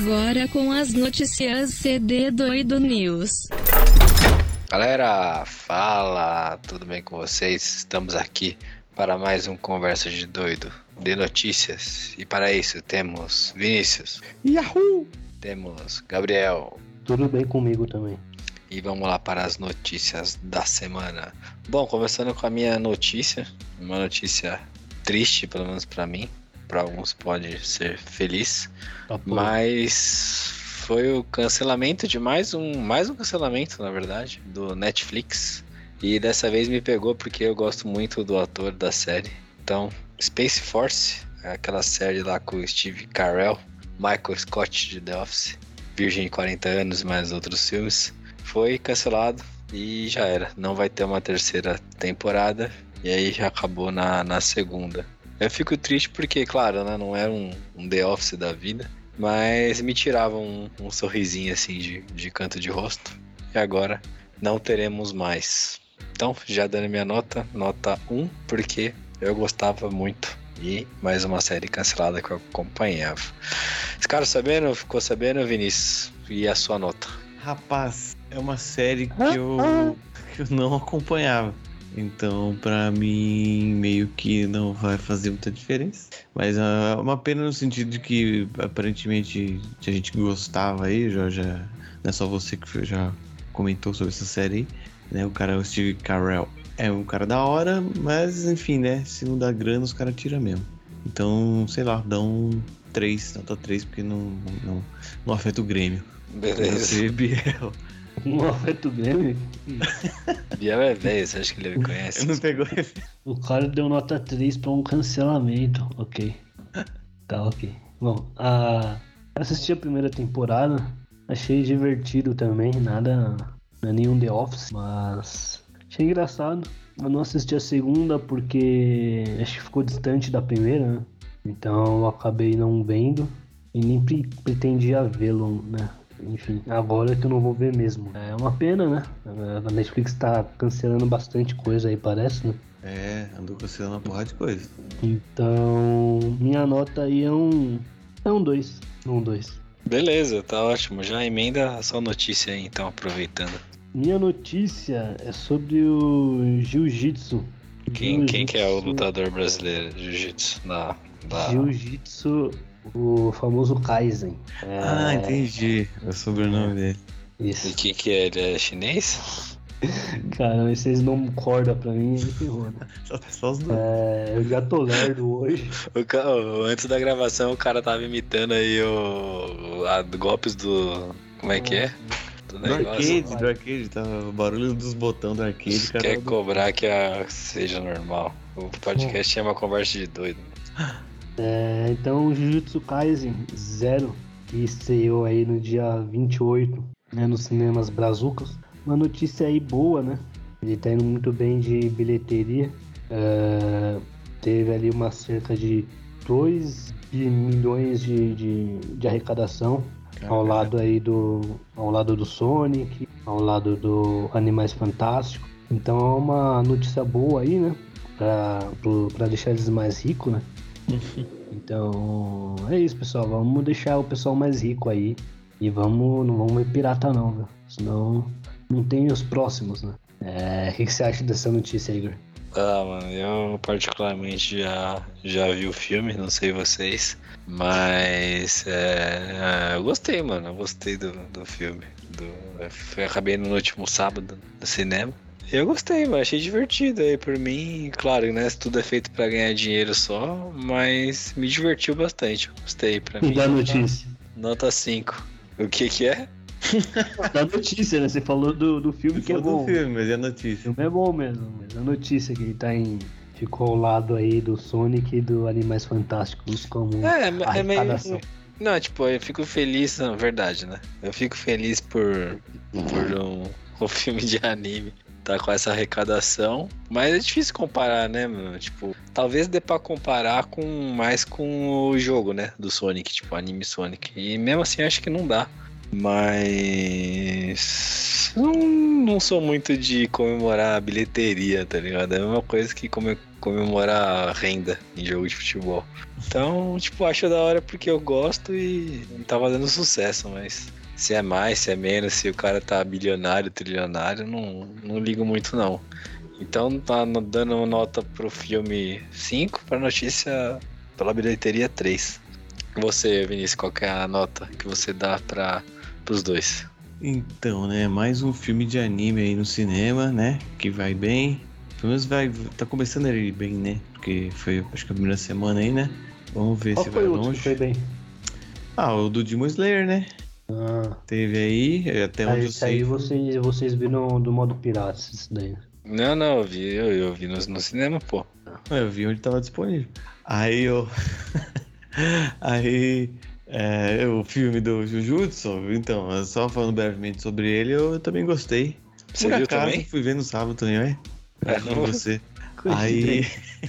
Agora com as notícias CD Doido News. Galera, fala, tudo bem com vocês? Estamos aqui para mais um Conversa de Doido de notícias. E para isso temos Vinícius. Yahoo! Temos Gabriel. Tudo bem comigo também. E vamos lá para as notícias da semana. Bom, começando com a minha notícia, uma notícia triste, pelo menos para mim para alguns pode ser feliz, Tá mas foi o cancelamento de mais um, mais um cancelamento, na verdade, do Netflix. E dessa vez me pegou porque eu gosto muito do ator da série. Então, Space Force, aquela série lá com o Steve Carell, Michael Scott de The Office, Virgem de 40 anos e mais outros filmes, foi cancelado e já era. Não vai ter uma terceira temporada. E aí já acabou na, na segunda. Eu fico triste porque, claro, né, não era um, um The Office da vida, mas me tirava um, um sorrisinho assim de, de canto de rosto. E agora não teremos mais. Então, já dando minha nota, nota 1, porque eu gostava muito. E mais uma série cancelada que eu acompanhava. Esse cara sabendo, ficou sabendo, Vinícius? E a sua nota? Rapaz, é uma série que eu, que eu não acompanhava. Então, pra mim, meio que não vai fazer muita diferença. Mas é uma pena no sentido de que aparentemente a gente gostava aí, já, já não é só você que já comentou sobre essa série aí, né? O cara, o Steve Carell, é um cara da hora, mas enfim, né? Se não dá grana, os caras tiram mesmo. Então, sei lá, dá um 3, nota 3, porque não, não, não afeta o Grêmio. Beleza. Você, Biel. Um afeto Grêmio. Biel é velho, você acha que ele me conhece? Não pegou O cara deu nota 3 pra um cancelamento. Ok. Tá, ok. Bom, a... assisti a primeira temporada. Achei divertido também. Nada. Não é nenhum The Office, mas. Achei engraçado. Eu não assisti a segunda porque acho que ficou distante da primeira, né? Então eu acabei não vendo. E nem pre- pretendia vê-lo, né? Enfim, agora que eu não vou ver mesmo. É uma pena, né? A Netflix tá cancelando bastante coisa aí, parece, né? É, andou cancelando uma porrada de coisa. Então, minha nota aí é um. É um 2. Um 2. Beleza, tá ótimo. Já emenda a sua notícia aí, então, aproveitando. Minha notícia é sobre o Jiu-Jitsu. Quem, quem que é o lutador brasileiro jiu-jitsu? Na, na... Jiu-Jitsu, o famoso Kaizen. É, Ah, entendi. É o sobrenome dele. E Isso. quem que é? Ele é chinês? Cara, vocês não corda pra mim, é ferrou, né? Só, só os dois. É, eu já tô lerdo hoje. O ca- o- antes da gravação, o cara tava imitando aí o, o- a- golpes do... Como é que é? Do Do arcade, do arcade, tá o barulho dos botões do arcade, cara. Quer cobrar que a, seja normal. O podcast chama Conversa de Doido. É, então, o Jujutsu Kaisen Zero, que estreou aí no dia 28, né, nos cinemas Brazucas. Uma notícia aí boa, né? Ele tá indo muito bem de bilheteria. É, teve ali uma cerca de 2 milhões de, de, de arrecadação ao lado aí do ao lado do Sonic, ao lado do Animais Fantásticos. Então é uma notícia boa aí, né? Pra, pro- pra deixar eles mais ricos, né? Então é isso, pessoal. Vamos deixar o pessoal mais rico aí. E vamos, não vamos ver pirata não, viu? Senão não tem os próximos, né? É, o que, você acha dessa notícia, Igor? Ah, mano, eu particularmente já, já vi o filme, não sei vocês, mas é, eu gostei, mano, eu gostei do, do filme. Do, acabei no último sábado no cinema. Eu gostei, mano, achei divertido aí por mim. Claro, né? Tudo é feito pra ganhar dinheiro só, mas me divertiu bastante. eu Gostei pra mim. E da notícia? Nota 5. O que que é? Da notícia, né? Você falou do, do filme que é falou bom. do filme, mas é a O notícia. filme é bom mesmo, mas a notícia que ele tá em. Ficou ao lado aí do Sonic e do Animais Fantásticos como É, é meio. arrecadação. Não, tipo, eu fico feliz, na verdade, né? Eu fico feliz por, por um, um filme de anime tá com essa arrecadação, mas é difícil comparar, né, mano? Tipo, talvez dê pra comparar com mais com o jogo, né, do Sonic, tipo, anime Sonic. E mesmo assim acho que não dá. Mas não, não sou muito de comemorar a bilheteria, tá ligado? É a mesma coisa que come- comemorar renda em jogo de futebol. Então, tipo, acho da hora porque eu gosto e tava dando sucesso, mas se é mais, se é menos, se o cara tá bilionário, trilionário, não, não ligo muito não. Então tá dando nota pro filme 5, pra notícia pela bilheteria 3. Você, Vinícius, qual é a nota que você dá para os dois? Então, né, mais um filme de anime aí no cinema, né, que vai bem. Pelo menos vai, tá começando ir bem, né, porque foi, acho que a primeira semana aí, né. Vamos ver Qual se foi vai longe. que foi bem? Ah, o do Demon Slayer, né. Ah, Teve aí, até onde aí, eu esse aí sei. vocês, vocês viram do modo pirata, isso daí. Não, não, eu vi, eu, eu vi no, no cinema, pô. Eu vi onde tava disponível. Aí eu. aí. é, o filme do Jujutsu, então, só falando brevemente sobre ele, eu também gostei. Você Por viu acaso, também? fui ver no sábado também, ué. É, com não- você. Aí,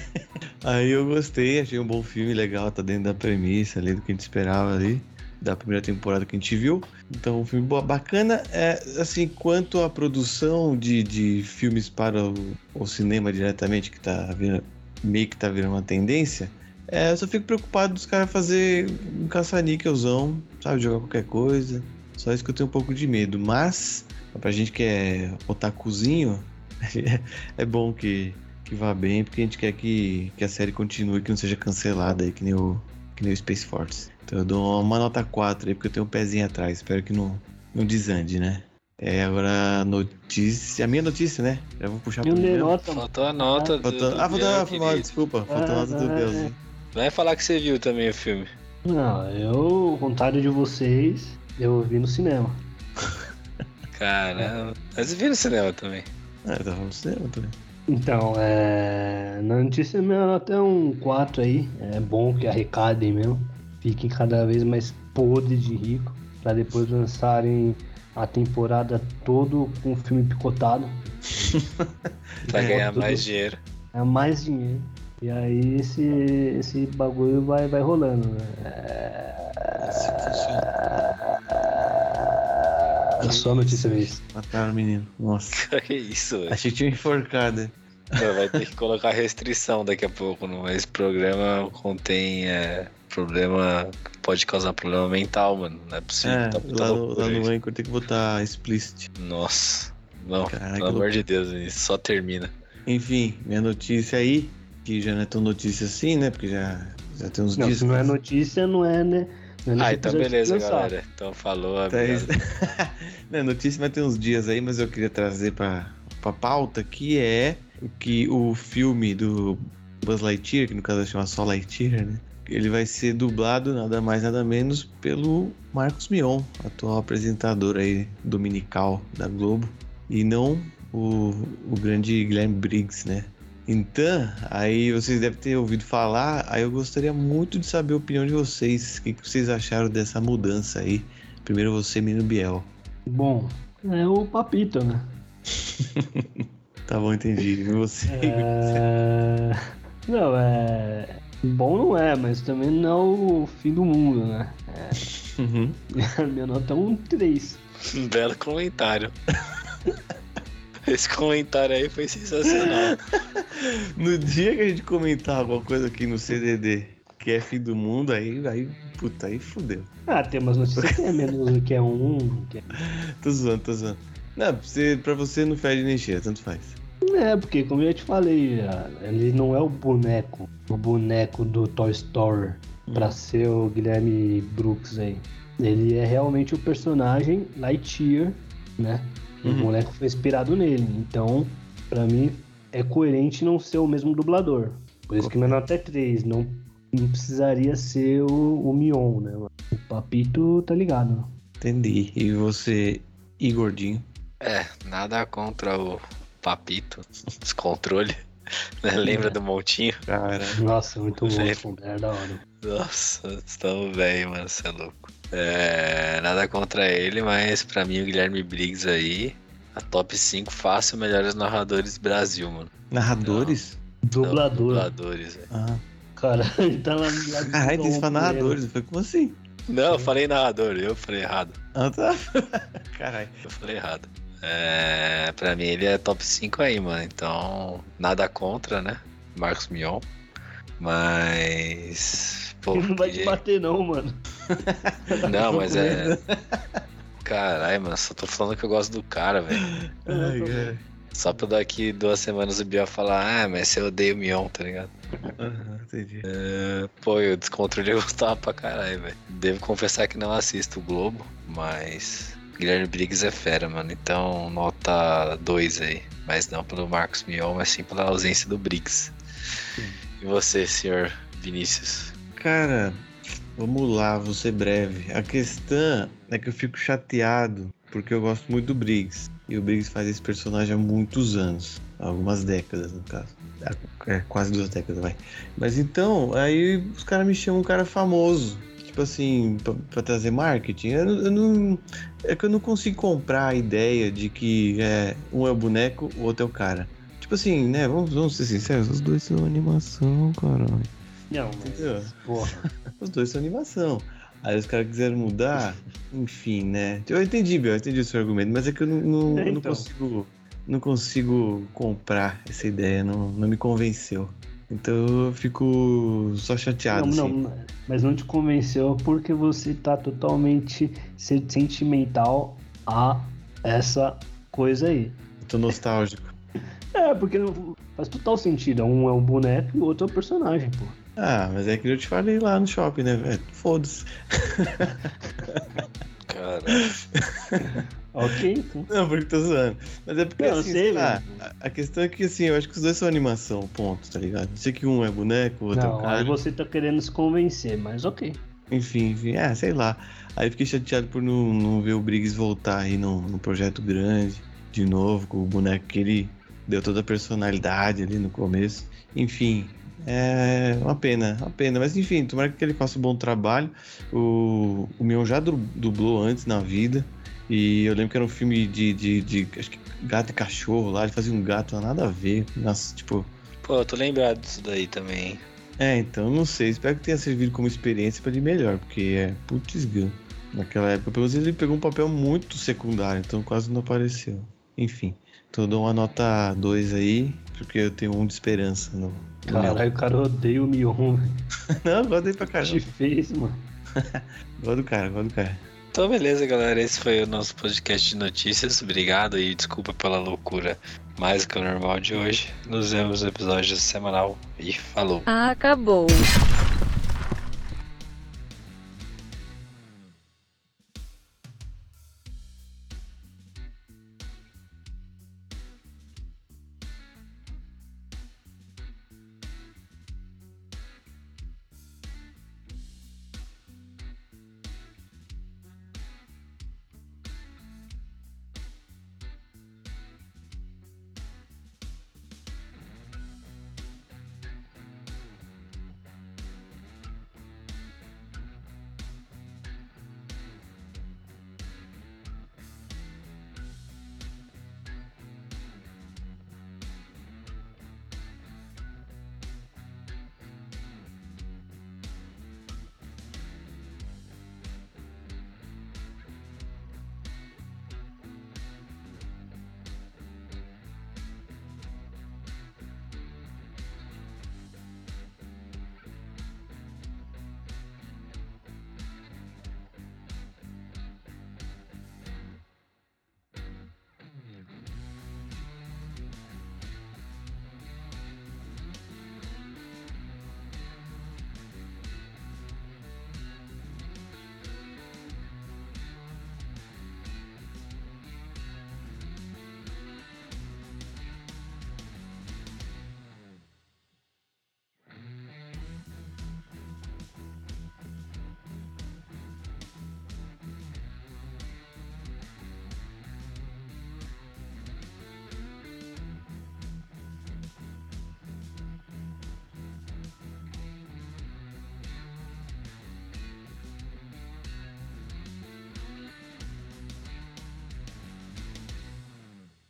aí eu gostei, achei um bom filme, legal, tá dentro da premissa ali do que a gente esperava ali, da primeira temporada que a gente viu. Então, um filme bacana. É, assim, quanto à produção de, de filmes para o, o cinema diretamente, que tá virando, meio que tá virando uma tendência, é, eu só fico preocupado dos caras fazer um caça-níquelzão, sabe, jogar qualquer coisa. Só isso que eu tenho um pouco de medo. Mas, pra gente que é otakuzinho, é bom que, que vá bem, porque a gente quer que, que a série continue, que não seja cancelada aí, que nem o, que nem o Space Force. Então eu dou uma nota 4 aí, porque eu tenho um pezinho atrás. Espero que não, não desande, né? É, agora a notícia. A minha notícia, né? Já vou puxar pro meu. Nenota, Faltou a nota do, Faltou... do Ah, faltou, Biel, foi mal, querido. desculpa. Faltou a Ah, nota do ah, Bielzinho. Vai falar que você viu também o filme. Não, eu, ao contrário de vocês, eu vi no cinema. Caramba. Mas você viu no cinema também. Ah, eu tava no cinema também. Então, é... na notícia minha nota é um 4 aí. É bom que arrecadem mesmo. Fiquem cada vez mais podres de rico. Pra depois lançarem a temporada todo com o filme picotado. Pra É, ganhar tudo- mais dinheiro. É mais dinheiro. E aí esse, esse bagulho vai, vai rolando, né? Assim É só notícia mesmo. Mataram o menino. Nossa. que isso, velho. Achei que tinha enforcado. Não, Vai ter que colocar restrição daqui a pouco. Não? Esse programa contém é, problema. Pode causar problema mental, mano. Não é possível. É, tá lá no, lá no isso. Anchor tem que botar explicit. Nossa. Não, Caraca, pelo amor de Deus, Vinícius, só termina. Enfim, minha notícia aí, que já não é tão notícia assim, né? Porque já, já tem uns Não, dias. se não é notícia, não é, né? É Ah, então beleza, galera. Então falou. Tá obrigado. não, notícia vai ter uns dias aí, mas eu queria trazer pra, pra pauta que é o que o filme do Buzz Lightyear, que no caso chama só Lightyear, né? Ele vai ser dublado nada mais nada menos pelo Marcos Mion, atual apresentador aí dominical da Globo, e não o, o grande Guilherme Briggs, né? Então, aí vocês devem ter ouvido falar, aí eu gostaria muito de saber a opinião de vocês. O que, que vocês acharam dessa mudança aí? Primeiro você, menino Biel. Bom, é o Papito, né? Tá bom, entendi. E você? É... Não, é. Bom não é, mas também não é o fim do mundo, né? Uhum. A minha nota é um 3. Um belo comentário. Esse comentário aí foi sensacional. No dia que a gente comentar alguma coisa aqui no CDD que é fim do mundo, aí, aí, puta, aí fudeu. Ah, tem umas notícias que é menos do que é um. Que é... Tô zoando, tô zoando. Não, pra você, pra você não fede nem cheira, tanto faz. É, porque como eu te falei, já, ele não é o boneco, o boneco do Toy Story pra ser o Guilherme Brooks aí. Ele é realmente o personagem Lightyear, né? O Uhum. boneco foi inspirado nele. Então, pra mim, é coerente não ser o mesmo dublador. Por isso que minha nota é 3. Não, não precisaria ser o, o Mion, né? O Papito tá ligado. Entendi. E você, Igordinho? É, nada contra o Papito, descontrole. Né? Lembra do Montinho? Cara, Nossa, muito bom. Filme, É da hora. Nossa, estamos velho, mano, você é louco. É, nada contra ele, mas pra mim o Guilherme Briggs aí, a top 5 fácil melhores narradores do Brasil, mano. narradores? Não, Dublador. dubladores, velho. Ah, Cara, ele tá lá do lado caralho, que falar narradores. Eu falei, como assim? Não, eu falei narrador, eu falei errado. Ah, tá. Caralho. Eu falei errado. É, pra mim ele é top 5 aí, mano. Então, nada contra, né? Marcos Mion. Mas. Pô, Ele não vai te queria- bater, não, mano. Não, mas é. Caralho, mano, só tô falando que eu gosto do cara, velho. Ai, cara. Só pra daqui duas semanas o Biel falar, ah, mas você odeia o Mion, tá ligado? Aham, entendi. É, Pô, eu descontrole eu gostava pra caralho, velho. Devo confessar que não assisto o Globo, mas. Guilherme Briggs é fera, mano. Então, nota 2 aí. Mas não pelo Marcos Mion, mas sim pela ausência do Briggs. E você, senhor Vinícius? Cara, vamos lá, vou ser breve. A questão é que eu fico chateado porque eu gosto muito do Briggs. E o Briggs faz esse personagem há muitos anos. Algumas décadas, no caso. É, quase duas décadas, vai. Mas então, aí os caras me chamam um cara famoso. Tipo assim, pra, pra trazer marketing. Eu, eu não. É que eu não consigo comprar a ideia de que é, um é o boneco, o outro é o cara. Tipo assim, né? Vamos, vamos ser sinceros, os dois são animação, caralho. Não, mas. Entendeu? Porra. Os dois são animação. Aí os caras quiseram mudar, enfim, né? Eu entendi, Bel, eu entendi o seu argumento, mas é que eu não, não, É, eu não então. consigo. Não consigo comprar essa ideia, não, não me convenceu. Então eu fico só chateado, Não, assim. não, mas não te convenceu porque você tá totalmente se- sentimental a essa coisa aí. Tô nostálgico. É, porque faz total sentido. Um é um boneco e o outro é o personagem, pô. Ah, mas é que eu te falei lá no shopping, né, velho? Foda-se. Cara, Ok, então. Não, porque tô zoando. Mas é porque Não, assim, sei, velho. a, questão é que assim, eu acho que os dois são animação, ponto, tá ligado? Eu sei que um é boneco, o outro é Não, cara. aí você tá querendo se convencer, mas ok. Enfim, enfim, é, sei lá. Aí fiquei chateado por não, não ver o Briggs voltar aí num, num projeto grande, de novo, com o boneco que ele deu toda a personalidade ali no começo. Enfim, é uma pena, uma pena. Mas enfim, tomara que ele faça um bom trabalho. O, o Mion já du- dublou antes na vida. E eu lembro que era um filme de, de, de acho que gato e cachorro lá, ele fazia um gato, nada a ver. Nossa, tipo, pô, eu tô lembrado disso daí também. é, então, não sei. Espero que tenha servido como experiência pra ele melhor, porque é putz. Naquela época, pelo menos ele pegou um papel muito secundário, então quase não apareceu. Enfim, então eu dou uma nota 2 aí, porque eu tenho um de esperança no. Caralho, o cara odeia o Mion, velho. Não, gosto dele pra Te caramba. fez, mano. Gosto do cara, gosto do cara. Então, beleza, galera. Esse foi o nosso podcast de notícias. Obrigado e desculpa pela loucura mais do que o normal de hoje. Nos vemos no episódio semanal e falou. Acabou.